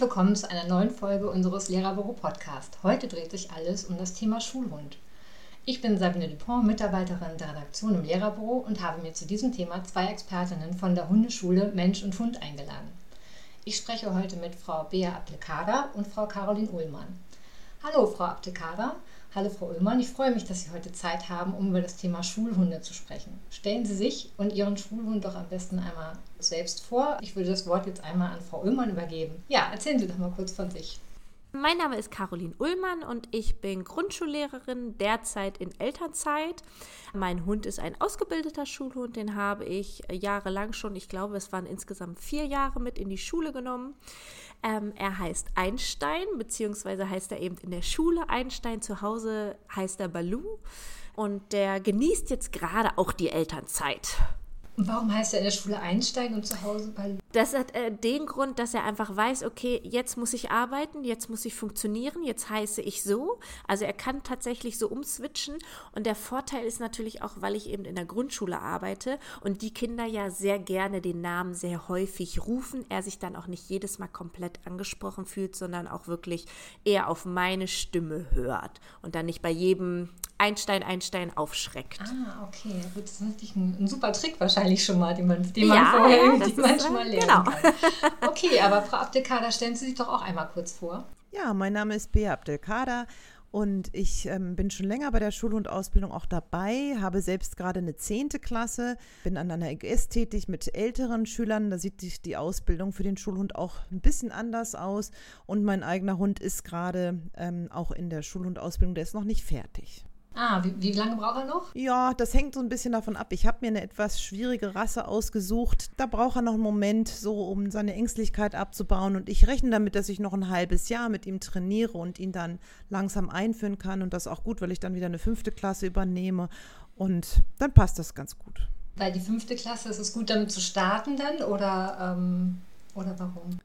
Herzlich willkommen zu einer neuen Folge unseres Lehrerbüro Podcast. Heute dreht sich alles um das Thema Schulhund. Ich bin Sabine Dupont, Mitarbeiterin der Redaktion im Lehrerbüro und habe mir zu diesem Thema zwei Expertinnen von der Hundeschule Mensch und Hund eingeladen. Ich spreche heute mit Frau Bea Applikada und Frau Caroline Ullmann. Hallo, Frau Applikada. Hallo Frau Ullmann, ich freue mich, dass Sie heute Zeit haben, um über das Thema Schulhunde zu sprechen. Stellen Sie sich und Ihren Schulhund doch am besten einmal selbst vor. Ich würde das Wort jetzt einmal an Frau Ullmann übergeben. Ja, erzählen Sie doch mal kurz von sich. Mein Name ist Caroline Ullmann und ich bin Grundschullehrerin, derzeit in Elternzeit. Mein Hund ist ein ausgebildeter Schulhund, den habe ich jahrelang schon, ich glaube, es waren insgesamt vier Jahre mit in die Schule genommen. Ähm, er heißt Einstein, beziehungsweise heißt er eben in der Schule Einstein, zu Hause heißt er Baloo und der genießt jetzt gerade auch die Elternzeit. Warum heißt er in der Schule Einstein und zu Hause Baloo? Das hat äh, den Grund, dass er einfach weiß, okay, jetzt muss ich arbeiten, jetzt muss ich funktionieren, jetzt heiße ich so. Also er kann tatsächlich so umswitchen. Und der Vorteil ist natürlich auch, weil ich eben in der Grundschule arbeite und die Kinder ja sehr gerne den Namen sehr häufig rufen, er sich dann auch nicht jedes Mal komplett angesprochen fühlt, sondern auch wirklich eher auf meine Stimme hört und dann nicht bei jedem Einstein, Einstein aufschreckt. Ah, okay. Das ist natürlich ein, ein super Trick wahrscheinlich schon mal, den man, den man ja, vorher ja, die man schon mal lernen genau. kann. Okay, aber Frau Abdelkader, stellen Sie sich doch auch einmal kurz vor. Ja, mein Name ist Bea Abdelkader und ich ähm, bin schon länger bei der Schulhundausbildung auch dabei, habe selbst gerade eine zehnte Klasse, bin an einer EGS tätig mit älteren Schülern. Da sieht die, die Ausbildung für den Schulhund auch ein bisschen anders aus. Und mein eigener Hund ist gerade ähm, auch in der Schulhundausbildung, der ist noch nicht fertig. Ah, wie, wie, lange braucht er noch? Ja, das hängt so ein bisschen davon ab. Ich habe mir eine etwas schwierige Rasse ausgesucht. Da braucht er noch einen Moment, so um seine Ängstlichkeit abzubauen. Und ich rechne damit, dass ich noch ein halbes Jahr mit ihm trainiere und ihn dann langsam einführen kann. Und das auch gut, weil ich dann wieder eine fünfte Klasse übernehme. Und dann passt das ganz gut. Weil die fünfte Klasse, ist es gut, damit zu starten dann? Oder, ähm, oder warum?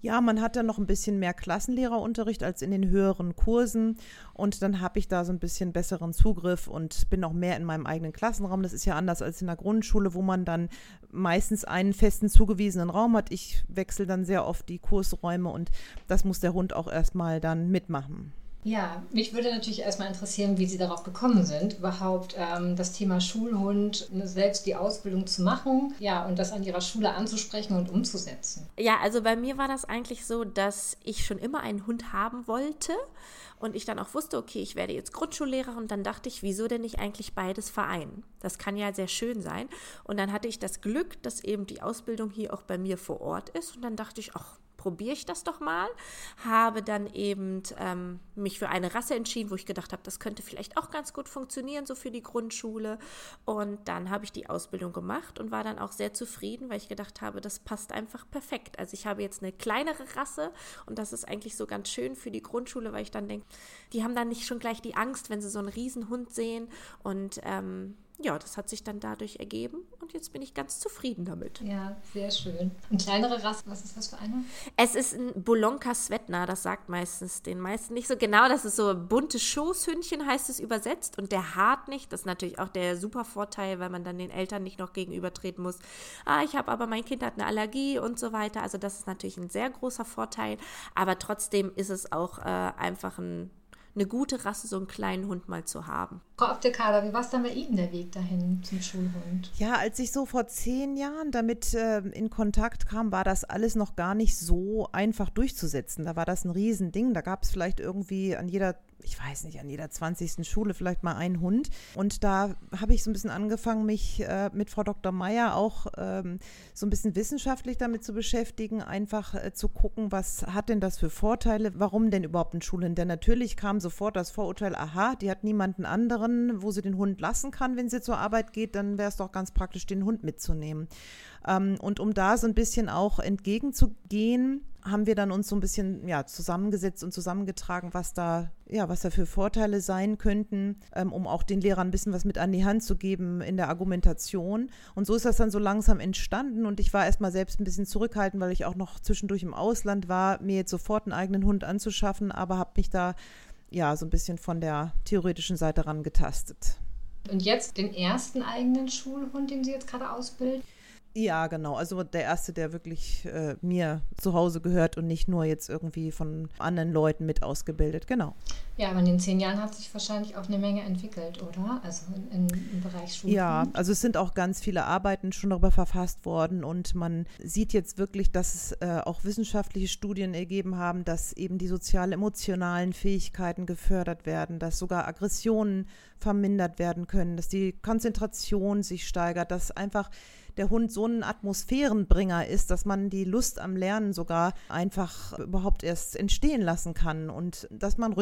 Ja, man hat dann noch ein bisschen mehr Klassenlehrerunterricht als in den höheren Kursen und dann habe ich da so ein bisschen besseren Zugriff und bin auch mehr in meinem eigenen Klassenraum. Das ist ja anders als in der Grundschule, wo man dann meistens einen festen zugewiesenen Raum hat. Ich wechsle dann sehr oft die Kursräume und das muss der Hund auch erstmal dann mitmachen. Ja, mich würde natürlich erstmal interessieren, wie Sie darauf gekommen sind, überhaupt ähm, das Thema Schulhund, ne, selbst die Ausbildung zu machen, ja, und das an Ihrer Schule anzusprechen und umzusetzen. Ja, also bei mir war das eigentlich so, dass ich schon immer einen Hund haben wollte und ich dann auch wusste, okay, ich werde jetzt Grundschullehrer und dann dachte ich, wieso denn nicht eigentlich beides vereinen? Das kann ja sehr schön sein. Und dann hatte ich das Glück, dass eben die Ausbildung hier auch bei mir vor Ort ist und dann dachte ich, ach, probiere ich das doch mal. Habe dann eben ähm, mich für eine Rasse entschieden, wo ich gedacht habe, das könnte vielleicht auch ganz gut funktionieren, so für die Grundschule. Und dann habe ich die Ausbildung gemacht und war dann auch sehr zufrieden, weil ich gedacht habe, das passt einfach perfekt. Also ich habe jetzt eine kleinere Rasse und das ist eigentlich so ganz schön für die Grundschule, weil ich dann denke, die haben dann nicht schon gleich die Angst, wenn sie so einen Riesenhund sehen und ähm, ja, das hat sich dann dadurch ergeben und jetzt bin ich ganz zufrieden damit. Ja, sehr schön. Und kleinere Rasse, was ist das für eine? Es ist ein Bolonka Svetna, das sagt meistens den meisten nicht so genau. Das ist so bunte Schoßhündchen, heißt es übersetzt und der hart nicht. Das ist natürlich auch der super Vorteil, weil man dann den Eltern nicht noch gegenübertreten muss. Ah, ich habe aber mein Kind hat eine Allergie und so weiter. Also das ist natürlich ein sehr großer Vorteil, aber trotzdem ist es auch äh, einfach ein eine gute Rasse, so einen kleinen Hund mal zu haben. Frau Abdelkader, wie war es dann bei Ihnen der Weg dahin zum Schulhund? Ja, als ich so vor zehn Jahren damit äh, in Kontakt kam, war das alles noch gar nicht so einfach durchzusetzen. Da war das ein Riesending. Da gab es vielleicht irgendwie an jeder ich weiß nicht, an jeder 20. Schule vielleicht mal einen Hund. Und da habe ich so ein bisschen angefangen, mich äh, mit Frau Dr. Meyer auch ähm, so ein bisschen wissenschaftlich damit zu beschäftigen, einfach äh, zu gucken, was hat denn das für Vorteile, warum denn überhaupt ein Schulhund? Denn natürlich kam sofort das Vorurteil, aha, die hat niemanden anderen, wo sie den Hund lassen kann, wenn sie zur Arbeit geht, dann wäre es doch ganz praktisch, den Hund mitzunehmen. Ähm, und um da so ein bisschen auch entgegenzugehen, haben wir dann uns so ein bisschen ja, zusammengesetzt und zusammengetragen, was da, ja, was da für Vorteile sein könnten, ähm, um auch den Lehrern ein bisschen was mit an die Hand zu geben in der Argumentation. Und so ist das dann so langsam entstanden und ich war erstmal selbst ein bisschen zurückhaltend, weil ich auch noch zwischendurch im Ausland war, mir jetzt sofort einen eigenen Hund anzuschaffen, aber habe mich da ja so ein bisschen von der theoretischen Seite ran getastet. Und jetzt den ersten eigenen Schulhund, den Sie jetzt gerade ausbilden? Ja, genau. Also der erste, der wirklich äh, mir zu Hause gehört und nicht nur jetzt irgendwie von anderen Leuten mit ausgebildet. Genau. Ja, aber in den zehn Jahren hat sich wahrscheinlich auch eine Menge entwickelt, oder? Also in, im Bereich Schule. Ja, also es sind auch ganz viele Arbeiten schon darüber verfasst worden und man sieht jetzt wirklich, dass es äh, auch wissenschaftliche Studien ergeben haben, dass eben die sozial-emotionalen Fähigkeiten gefördert werden, dass sogar Aggressionen vermindert werden können, dass die Konzentration sich steigert, dass einfach der Hund so ein Atmosphärenbringer ist, dass man die Lust am Lernen sogar einfach überhaupt erst entstehen lassen kann und dass man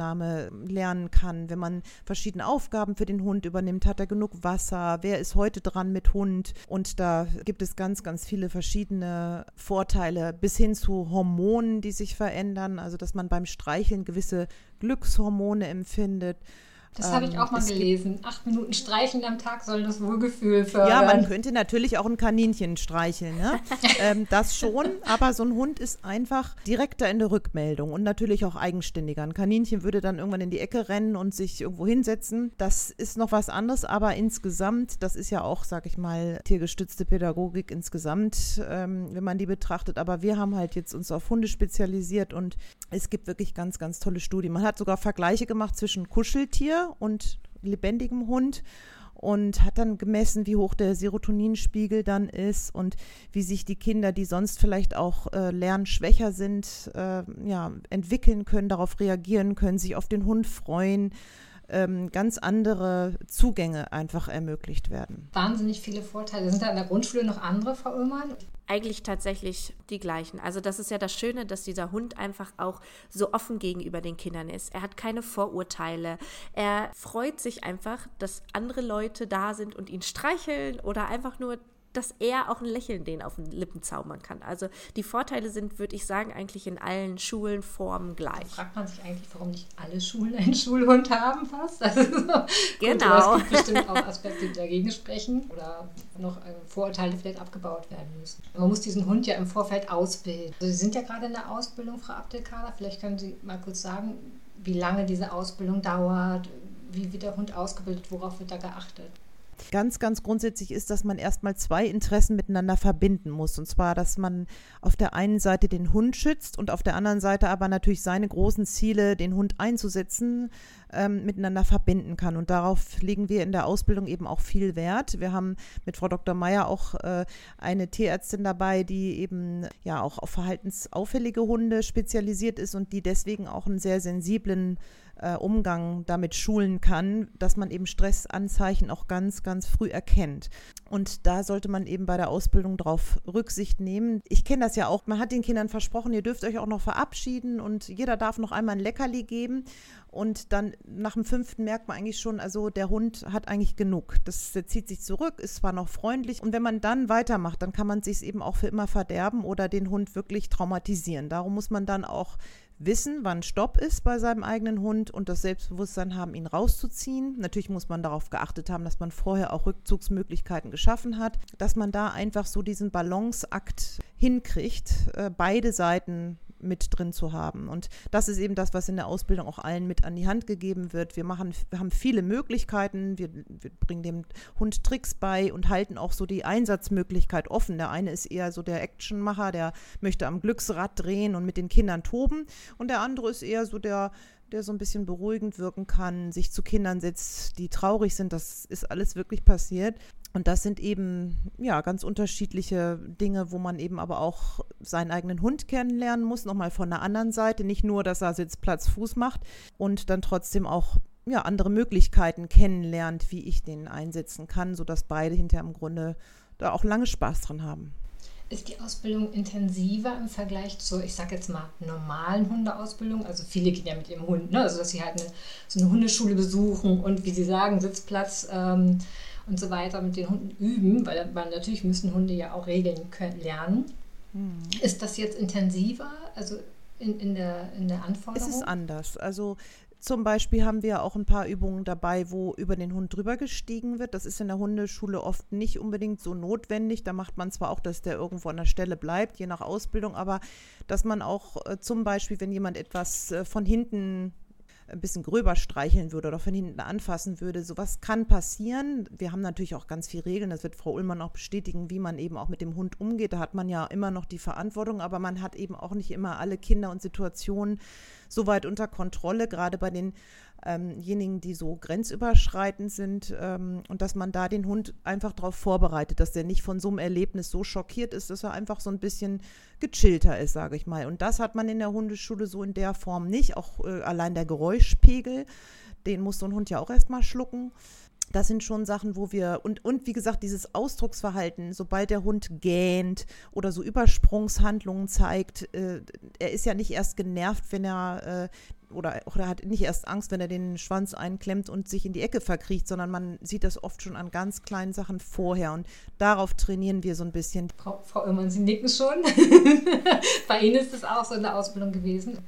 Rücksichtnahme lernen kann, wenn man verschiedene Aufgaben für den Hund übernimmt. Hat er genug Wasser? Wer ist heute dran mit Hund? Und da gibt es ganz, ganz viele verschiedene Vorteile bis hin zu Hormonen, die sich verändern. Also, dass man beim Streicheln gewisse Glückshormone empfindet. Das habe ich ähm, auch mal gelesen. Acht Minuten streicheln am Tag soll das Wohlgefühl fördern. Ja, man könnte natürlich auch ein Kaninchen streicheln. Ne? ähm, das schon, aber so ein Hund ist einfach direkter in der Rückmeldung und natürlich auch eigenständiger. Ein Kaninchen würde dann irgendwann in die Ecke rennen und sich irgendwo hinsetzen. Das ist noch was anderes, aber insgesamt, das ist ja auch, sag ich mal, tiergestützte Pädagogik insgesamt, ähm, wenn man die betrachtet. Aber wir haben halt jetzt uns auf Hunde spezialisiert und es gibt wirklich ganz, ganz tolle Studien. Man hat sogar Vergleiche gemacht zwischen Kuscheltier und lebendigem Hund und hat dann gemessen, wie hoch der Serotoninspiegel dann ist und wie sich die Kinder, die sonst vielleicht auch äh, lernschwächer sind, äh, ja, entwickeln können, darauf reagieren können, sich auf den Hund freuen, ähm, ganz andere Zugänge einfach ermöglicht werden. Wahnsinnig viele Vorteile. Sind da in der Grundschule noch andere, Frau Oehlmann? eigentlich tatsächlich die gleichen. Also das ist ja das Schöne, dass dieser Hund einfach auch so offen gegenüber den Kindern ist. Er hat keine Vorurteile. Er freut sich einfach, dass andere Leute da sind und ihn streicheln oder einfach nur dass er auch ein Lächeln denen auf den Lippen zaubern kann. Also die Vorteile sind, würde ich sagen, eigentlich in allen Schulen, Formen gleich. Da fragt man sich eigentlich, warum nicht alle Schulen einen Schulhund haben fast. Also, genau. Gut, es gibt bestimmt auch Aspekte, die dagegen sprechen oder noch äh, Vorurteile vielleicht abgebaut werden müssen. Man muss diesen Hund ja im Vorfeld ausbilden. Also Sie sind ja gerade in der Ausbildung, Frau Abdelkader. Vielleicht können Sie mal kurz sagen, wie lange diese Ausbildung dauert, wie wird der Hund ausgebildet, worauf wird da geachtet? Ganz, ganz grundsätzlich ist, dass man erstmal zwei Interessen miteinander verbinden muss. Und zwar, dass man auf der einen Seite den Hund schützt und auf der anderen Seite aber natürlich seine großen Ziele, den Hund einzusetzen, ähm, miteinander verbinden kann. Und darauf legen wir in der Ausbildung eben auch viel Wert. Wir haben mit Frau Dr. Meyer auch äh, eine Tierärztin dabei, die eben ja auch auf verhaltensauffällige Hunde spezialisiert ist und die deswegen auch einen sehr sensiblen äh, Umgang damit schulen kann, dass man eben Stressanzeichen auch ganz, ganz früh erkennt. Und da sollte man eben bei der Ausbildung darauf Rücksicht nehmen. Ich kenne das ja auch. Man hat den Kindern versprochen, ihr dürft euch auch noch verabschieden und jeder darf noch einmal ein Leckerli geben. Und dann nach dem fünften merkt man eigentlich schon, also der Hund hat eigentlich genug. Das, der zieht sich zurück, ist zwar noch freundlich. Und wenn man dann weitermacht, dann kann man sich eben auch für immer verderben oder den Hund wirklich traumatisieren. Darum muss man dann auch wissen, wann Stopp ist bei seinem eigenen Hund und das Selbstbewusstsein haben, ihn rauszuziehen. Natürlich muss man darauf geachtet haben, dass man vorher auch Rückzugsmöglichkeiten geschaffen hat, dass man da einfach so diesen Balanceakt hinkriegt, äh, beide Seiten mit drin zu haben. Und das ist eben das, was in der Ausbildung auch allen mit an die Hand gegeben wird. Wir machen, wir haben viele Möglichkeiten. Wir, wir bringen dem Hund Tricks bei und halten auch so die Einsatzmöglichkeit offen. Der eine ist eher so der Actionmacher, der möchte am Glücksrad drehen und mit den Kindern toben. Und der andere ist eher so der der so ein bisschen beruhigend wirken kann, sich zu Kindern setzt, die traurig sind. Das ist alles wirklich passiert. Und das sind eben ja ganz unterschiedliche Dinge, wo man eben aber auch seinen eigenen Hund kennenlernen muss, nochmal von der anderen Seite, nicht nur, dass er Sitz, Platz, Fuß macht und dann trotzdem auch ja, andere Möglichkeiten kennenlernt, wie ich den einsetzen kann, sodass beide hinterher im Grunde da auch lange Spaß dran haben. Ist die Ausbildung intensiver im Vergleich zur, ich sag jetzt mal, normalen Hundeausbildung? Also viele gehen ja mit ihrem Hund, ne? also dass sie halt eine, so eine Hundeschule besuchen und wie sie sagen, Sitzplatz. Ähm, und so weiter mit den Hunden üben, weil man natürlich müssen Hunde ja auch Regeln können, lernen. Mhm. Ist das jetzt intensiver, also in, in, der, in der Anforderung? Es ist anders. Also zum Beispiel haben wir auch ein paar Übungen dabei, wo über den Hund drüber gestiegen wird. Das ist in der Hundeschule oft nicht unbedingt so notwendig. Da macht man zwar auch, dass der irgendwo an der Stelle bleibt, je nach Ausbildung, aber dass man auch äh, zum Beispiel, wenn jemand etwas äh, von hinten ein bisschen gröber streicheln würde oder von hinten anfassen würde. Sowas kann passieren. Wir haben natürlich auch ganz viele Regeln. Das wird Frau Ullmann auch bestätigen, wie man eben auch mit dem Hund umgeht. Da hat man ja immer noch die Verantwortung, aber man hat eben auch nicht immer alle Kinder und Situationen so weit unter Kontrolle, gerade bei den ähm, die so grenzüberschreitend sind ähm, und dass man da den Hund einfach darauf vorbereitet, dass der nicht von so einem Erlebnis so schockiert ist, dass er einfach so ein bisschen gechillter ist, sage ich mal. Und das hat man in der Hundeschule so in der Form nicht. Auch äh, allein der Geräuschpegel, den muss so ein Hund ja auch erstmal schlucken. Das sind schon Sachen, wo wir, und, und wie gesagt, dieses Ausdrucksverhalten, sobald der Hund gähnt oder so Übersprungshandlungen zeigt, äh, er ist ja nicht erst genervt, wenn er äh, oder, oder hat nicht erst Angst, wenn er den Schwanz einklemmt und sich in die Ecke verkriecht, sondern man sieht das oft schon an ganz kleinen Sachen vorher und darauf trainieren wir so ein bisschen. Frau, Frau Irmann, Sie nicken schon. Bei Ihnen ist es auch so in der Ausbildung gewesen.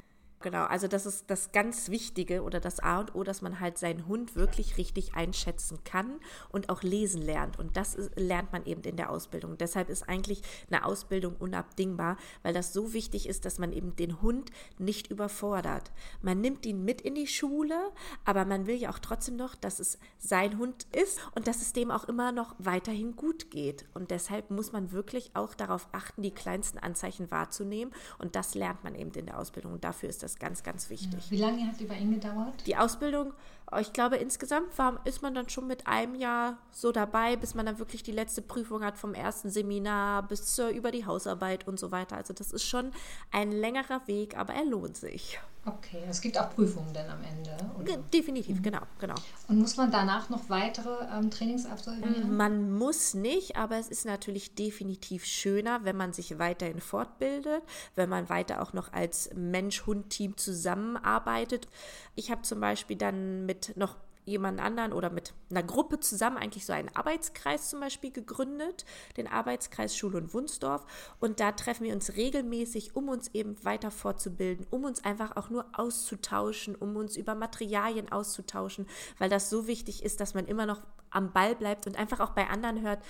Genau, also das ist das ganz Wichtige oder das A und O, dass man halt seinen Hund wirklich richtig einschätzen kann und auch lesen lernt. Und das ist, lernt man eben in der Ausbildung. Deshalb ist eigentlich eine Ausbildung unabdingbar, weil das so wichtig ist, dass man eben den Hund nicht überfordert. Man nimmt ihn mit in die Schule, aber man will ja auch trotzdem noch, dass es sein Hund ist und dass es dem auch immer noch weiterhin gut geht. Und deshalb muss man wirklich auch darauf achten, die kleinsten Anzeichen wahrzunehmen. Und das lernt man eben in der Ausbildung. Und dafür ist das ist ganz, ganz wichtig. Wie lange hat die bei Ihnen gedauert? Die Ausbildung, ich glaube, insgesamt war, ist man dann schon mit einem Jahr so dabei, bis man dann wirklich die letzte Prüfung hat vom ersten Seminar bis zur, über die Hausarbeit und so weiter. Also das ist schon ein längerer Weg, aber er lohnt sich. Okay, es gibt auch Prüfungen dann am Ende. Oder? Definitiv, mhm. genau, genau. Und muss man danach noch weitere ähm, Trainings absolvieren? Man muss nicht, aber es ist natürlich definitiv schöner, wenn man sich weiterhin fortbildet, wenn man weiter auch noch als Mensch-Hund-Team zusammenarbeitet. Ich habe zum Beispiel dann mit noch jemand anderen oder mit einer Gruppe zusammen eigentlich so einen Arbeitskreis zum Beispiel gegründet, den Arbeitskreis Schule und Wunsdorf. Und da treffen wir uns regelmäßig, um uns eben weiter fortzubilden, um uns einfach auch nur auszutauschen, um uns über Materialien auszutauschen, weil das so wichtig ist, dass man immer noch am Ball bleibt und einfach auch bei anderen hört,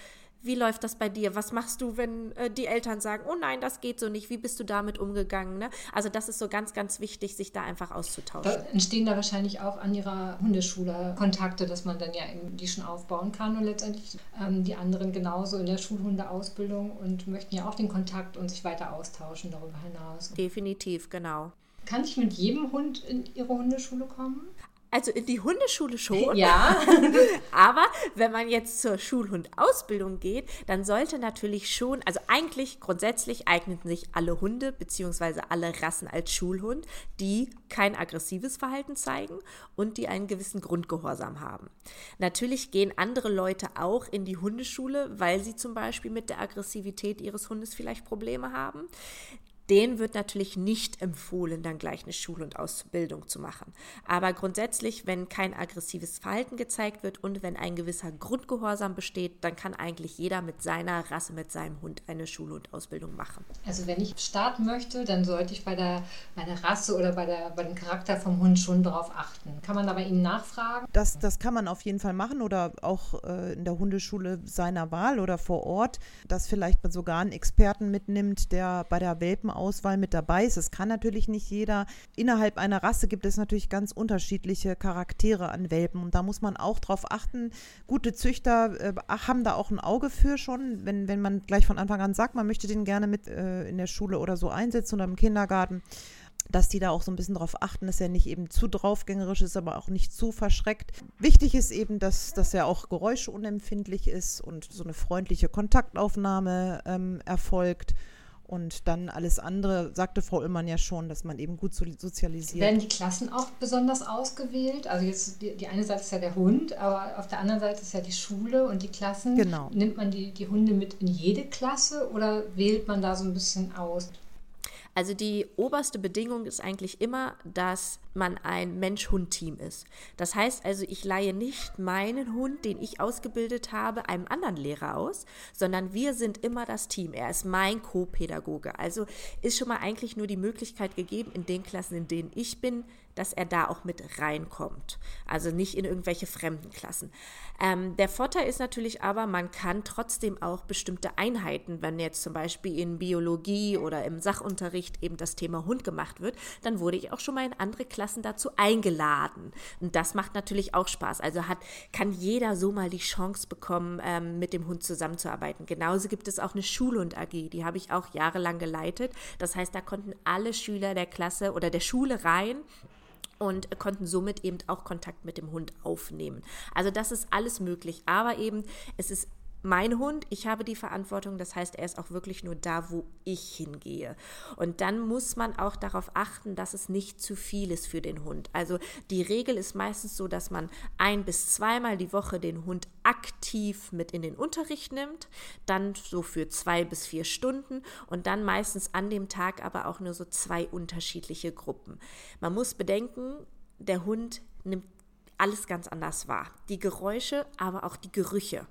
wie läuft das bei dir? Was machst du, wenn äh, die Eltern sagen, oh nein, das geht so nicht? Wie bist du damit umgegangen? Ne? Also das ist so ganz, ganz wichtig, sich da einfach auszutauschen. Da entstehen da wahrscheinlich auch an ihrer Hundeschule Kontakte, dass man dann ja die schon aufbauen kann und letztendlich ähm, die anderen genauso in der Schulhundeausbildung und möchten ja auch den Kontakt und sich weiter austauschen darüber hinaus. Definitiv, genau. Kann ich mit jedem Hund in Ihre Hundeschule kommen? Also in die Hundeschule schon. Ja. Aber wenn man jetzt zur Schulhundausbildung geht, dann sollte natürlich schon, also eigentlich grundsätzlich eigneten sich alle Hunde bzw. alle Rassen als Schulhund, die kein aggressives Verhalten zeigen und die einen gewissen Grundgehorsam haben. Natürlich gehen andere Leute auch in die Hundeschule, weil sie zum Beispiel mit der Aggressivität ihres Hundes vielleicht Probleme haben denen wird natürlich nicht empfohlen, dann gleich eine Schul- und Ausbildung zu machen. Aber grundsätzlich, wenn kein aggressives Verhalten gezeigt wird und wenn ein gewisser Grundgehorsam besteht, dann kann eigentlich jeder mit seiner Rasse, mit seinem Hund eine Schul- und Ausbildung machen. Also wenn ich starten möchte, dann sollte ich bei der, bei der Rasse oder bei, der, bei dem Charakter vom Hund schon darauf achten. Kann man da bei Ihnen nachfragen? Das, das kann man auf jeden Fall machen oder auch äh, in der Hundeschule seiner Wahl oder vor Ort, dass vielleicht man sogar einen Experten mitnimmt, der bei der Welpen Auswahl mit dabei ist. Es kann natürlich nicht jeder. Innerhalb einer Rasse gibt es natürlich ganz unterschiedliche Charaktere an Welpen und da muss man auch drauf achten. Gute Züchter äh, haben da auch ein Auge für schon, wenn, wenn man gleich von Anfang an sagt, man möchte den gerne mit äh, in der Schule oder so einsetzen oder im Kindergarten dass die da auch so ein bisschen darauf achten, dass er nicht eben zu draufgängerisch ist, aber auch nicht zu verschreckt. Wichtig ist eben, dass, dass er auch geräuschunempfindlich ist und so eine freundliche Kontaktaufnahme ähm, erfolgt und dann alles andere, sagte Frau Ullmann ja schon, dass man eben gut sozialisiert. Werden die Klassen auch besonders ausgewählt? Also jetzt die, die eine Seite ist ja der Hund, aber auf der anderen Seite ist ja die Schule und die Klassen. Genau. Nimmt man die, die Hunde mit in jede Klasse oder wählt man da so ein bisschen aus? Also die oberste Bedingung ist eigentlich immer, dass man ein Mensch-Hund-Team ist. Das heißt also, ich leihe nicht meinen Hund, den ich ausgebildet habe, einem anderen Lehrer aus, sondern wir sind immer das Team. Er ist mein Co-Pädagoge. Also ist schon mal eigentlich nur die Möglichkeit gegeben, in den Klassen, in denen ich bin, dass er da auch mit reinkommt. Also nicht in irgendwelche fremden Klassen. Ähm, der Vorteil ist natürlich aber, man kann trotzdem auch bestimmte Einheiten, wenn jetzt zum Beispiel in Biologie oder im Sachunterricht eben das Thema Hund gemacht wird, dann wurde ich auch schon mal in andere Klassen dazu eingeladen. Und das macht natürlich auch Spaß. Also hat, kann jeder so mal die Chance bekommen, ähm, mit dem Hund zusammenzuarbeiten. Genauso gibt es auch eine Schulhund AG, die habe ich auch jahrelang geleitet. Das heißt, da konnten alle Schüler der Klasse oder der Schule rein und konnten somit eben auch Kontakt mit dem Hund aufnehmen. Also das ist alles möglich, aber eben es ist mein Hund, ich habe die Verantwortung, das heißt, er ist auch wirklich nur da, wo ich hingehe. Und dann muss man auch darauf achten, dass es nicht zu viel ist für den Hund. Also die Regel ist meistens so, dass man ein bis zweimal die Woche den Hund aktiv mit in den Unterricht nimmt, dann so für zwei bis vier Stunden und dann meistens an dem Tag aber auch nur so zwei unterschiedliche Gruppen. Man muss bedenken, der Hund nimmt alles ganz anders wahr. Die Geräusche, aber auch die Gerüche.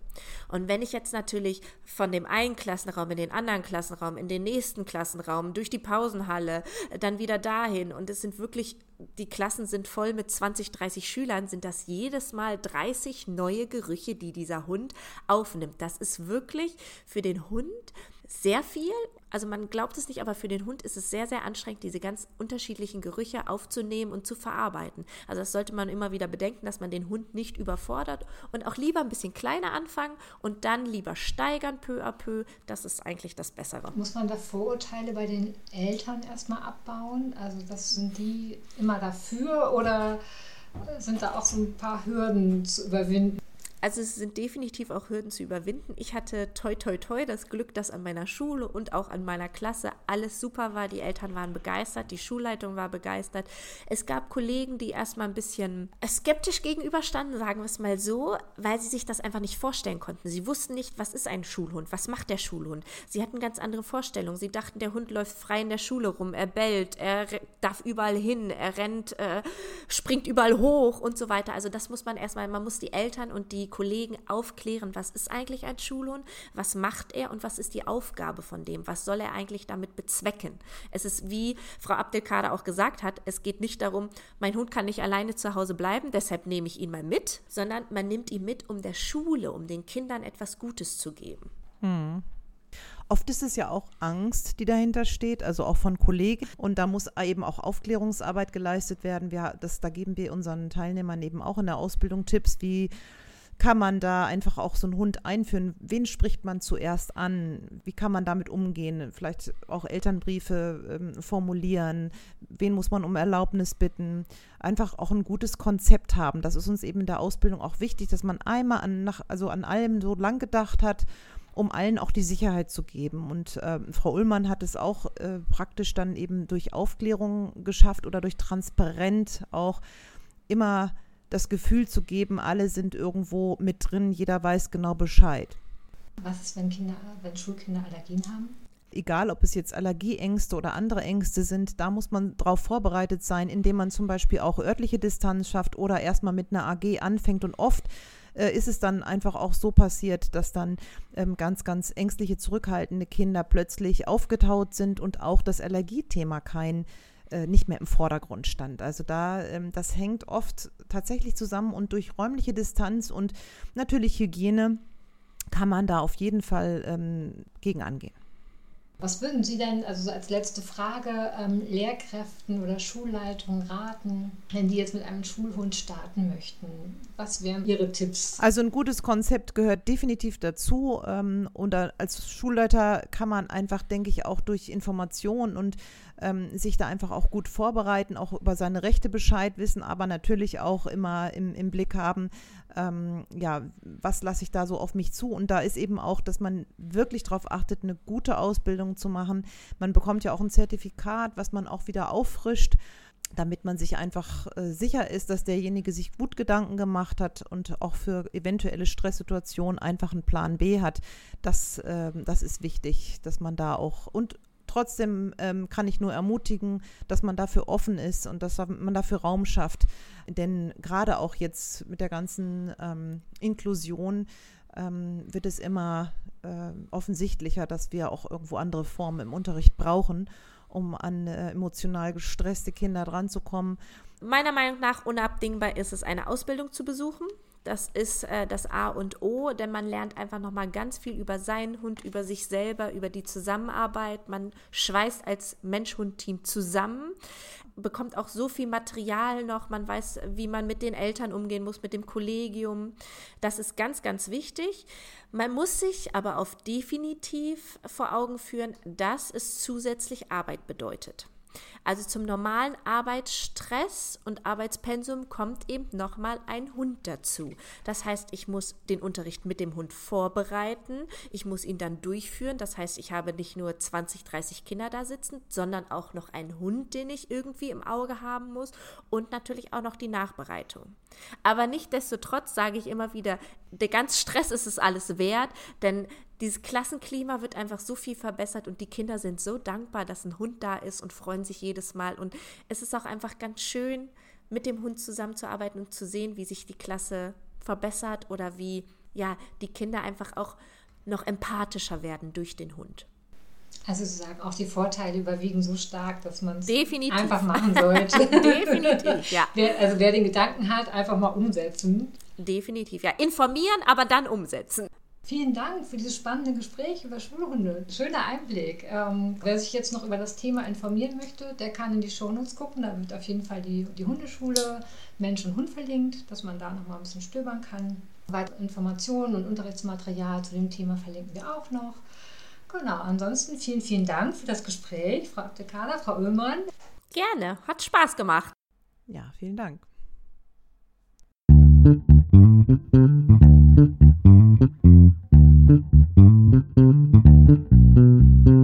Und wenn ich jetzt natürlich von dem einen Klassenraum in den anderen Klassenraum, in den nächsten Klassenraum, durch die Pausenhalle, dann wieder dahin und es sind wirklich, die Klassen sind voll mit 20, 30 Schülern, sind das jedes Mal 30 neue Gerüche, die dieser Hund aufnimmt. Das ist wirklich für den Hund sehr viel. Also man glaubt es nicht, aber für den Hund ist es sehr, sehr anstrengend, diese ganz unterschiedlichen Gerüche aufzunehmen und zu verarbeiten. Also das sollte man immer wieder bedenken, dass man den Hund nicht überfordert und auch lieber ein bisschen kleiner anfangen und dann lieber steigern peu à peu. Das ist eigentlich das Bessere. Muss man da Vorurteile bei den Eltern erstmal abbauen? Also das sind die immer dafür oder sind da auch so ein paar Hürden zu überwinden? Also es sind definitiv auch Hürden zu überwinden. Ich hatte toi toi toi das Glück, dass an meiner Schule und auch an meiner Klasse alles super war. Die Eltern waren begeistert, die Schulleitung war begeistert. Es gab Kollegen, die erstmal ein bisschen skeptisch gegenüberstanden, sagen wir es mal so, weil sie sich das einfach nicht vorstellen konnten. Sie wussten nicht, was ist ein Schulhund, was macht der Schulhund. Sie hatten ganz andere Vorstellungen. Sie dachten, der Hund läuft frei in der Schule rum, er bellt, er darf überall hin, er rennt, äh, springt überall hoch und so weiter. Also das muss man erstmal, man muss die Eltern und die Kollegen aufklären, was ist eigentlich ein Schulhund, was macht er und was ist die Aufgabe von dem, was soll er eigentlich damit bezwecken. Es ist, wie Frau Abdelkader auch gesagt hat, es geht nicht darum, mein Hund kann nicht alleine zu Hause bleiben, deshalb nehme ich ihn mal mit, sondern man nimmt ihn mit, um der Schule, um den Kindern etwas Gutes zu geben. Hm. Oft ist es ja auch Angst, die dahinter steht, also auch von Kollegen. Und da muss eben auch Aufklärungsarbeit geleistet werden. Wir, das, da geben wir unseren Teilnehmern eben auch in der Ausbildung Tipps, wie kann man da einfach auch so einen Hund einführen? Wen spricht man zuerst an? Wie kann man damit umgehen? Vielleicht auch Elternbriefe ähm, formulieren? Wen muss man um Erlaubnis bitten? Einfach auch ein gutes Konzept haben. Das ist uns eben in der Ausbildung auch wichtig, dass man einmal an, nach, also an allem so lang gedacht hat um allen auch die Sicherheit zu geben. Und äh, Frau Ullmann hat es auch äh, praktisch dann eben durch Aufklärung geschafft oder durch transparent auch immer das Gefühl zu geben, alle sind irgendwo mit drin, jeder weiß genau Bescheid. Was ist, wenn Kinder, wenn Schulkinder Allergien haben? Egal, ob es jetzt Allergieängste oder andere Ängste sind, da muss man darauf vorbereitet sein, indem man zum Beispiel auch örtliche Distanz schafft oder erstmal mit einer AG anfängt. Und oft äh, ist es dann einfach auch so passiert, dass dann ähm, ganz, ganz ängstliche, zurückhaltende Kinder plötzlich aufgetaut sind und auch das Allergiethema kein äh, nicht mehr im Vordergrund stand. Also da, ähm, das hängt oft tatsächlich zusammen und durch räumliche Distanz und natürlich Hygiene kann man da auf jeden Fall ähm, gegen angehen. Was würden Sie denn, also so als letzte Frage, ähm, Lehrkräften oder Schulleitungen raten, wenn die jetzt mit einem Schulhund starten möchten? Was wären Ihre Tipps? Also ein gutes Konzept gehört definitiv dazu. Ähm, und als Schulleiter kann man einfach, denke ich, auch durch Informationen und ähm, sich da einfach auch gut vorbereiten, auch über seine Rechte Bescheid wissen, aber natürlich auch immer im, im Blick haben, ähm, ja, was lasse ich da so auf mich zu? Und da ist eben auch, dass man wirklich darauf achtet, eine gute Ausbildung zu machen. Man bekommt ja auch ein Zertifikat, was man auch wieder auffrischt damit man sich einfach äh, sicher ist, dass derjenige sich gut Gedanken gemacht hat und auch für eventuelle Stresssituationen einfach einen Plan B hat. Das, äh, das ist wichtig, dass man da auch und Trotzdem ähm, kann ich nur ermutigen, dass man dafür offen ist und dass man dafür Raum schafft. Denn gerade auch jetzt mit der ganzen ähm, Inklusion ähm, wird es immer äh, offensichtlicher, dass wir auch irgendwo andere Formen im Unterricht brauchen. um an äh, emotional gestresste Kinder dranzukommen. Meiner Meinung nach unabdingbar ist es, eine Ausbildung zu besuchen. Das ist äh, das A und O, denn man lernt einfach nochmal ganz viel über seinen Hund, über sich selber, über die Zusammenarbeit. Man schweißt als Mensch-Hund-Team zusammen, bekommt auch so viel Material noch. Man weiß, wie man mit den Eltern umgehen muss, mit dem Kollegium. Das ist ganz, ganz wichtig. Man muss sich aber auch definitiv vor Augen führen, dass es zusätzlich Arbeit bedeutet. Also zum normalen Arbeitsstress und Arbeitspensum kommt eben nochmal ein Hund dazu. Das heißt, ich muss den Unterricht mit dem Hund vorbereiten, ich muss ihn dann durchführen. Das heißt, ich habe nicht nur 20, 30 Kinder da sitzen, sondern auch noch einen Hund, den ich irgendwie im Auge haben muss und natürlich auch noch die Nachbereitung. Aber nichtdestotrotz sage ich immer wieder, der ganze Stress ist es alles wert, denn dieses Klassenklima wird einfach so viel verbessert und die Kinder sind so dankbar, dass ein Hund da ist und freuen sich jedes Mal. Und es ist auch einfach ganz schön, mit dem Hund zusammenzuarbeiten und zu sehen, wie sich die Klasse verbessert oder wie ja die Kinder einfach auch noch empathischer werden durch den Hund. Also Sie sagen, auch die Vorteile überwiegen so stark, dass man es einfach machen sollte. Definitiv, ja. Wer, also wer den Gedanken hat, einfach mal umsetzen. Definitiv, ja. Informieren, aber dann umsetzen. Vielen Dank für dieses spannende Gespräch über Schulhunde. Schöner Einblick. Ähm, wer sich jetzt noch über das Thema informieren möchte, der kann in die Shownotes gucken. Da wird auf jeden Fall die, die Hundeschule Mensch und Hund verlinkt, dass man da noch mal ein bisschen stöbern kann. Weitere Informationen und Unterrichtsmaterial zu dem Thema verlinken wir auch noch. Genau, ansonsten vielen, vielen Dank für das Gespräch, Frau Abdekala, Frau Oehlmann. Gerne, hat Spaß gemacht. Ja, vielen Dank. Thank you.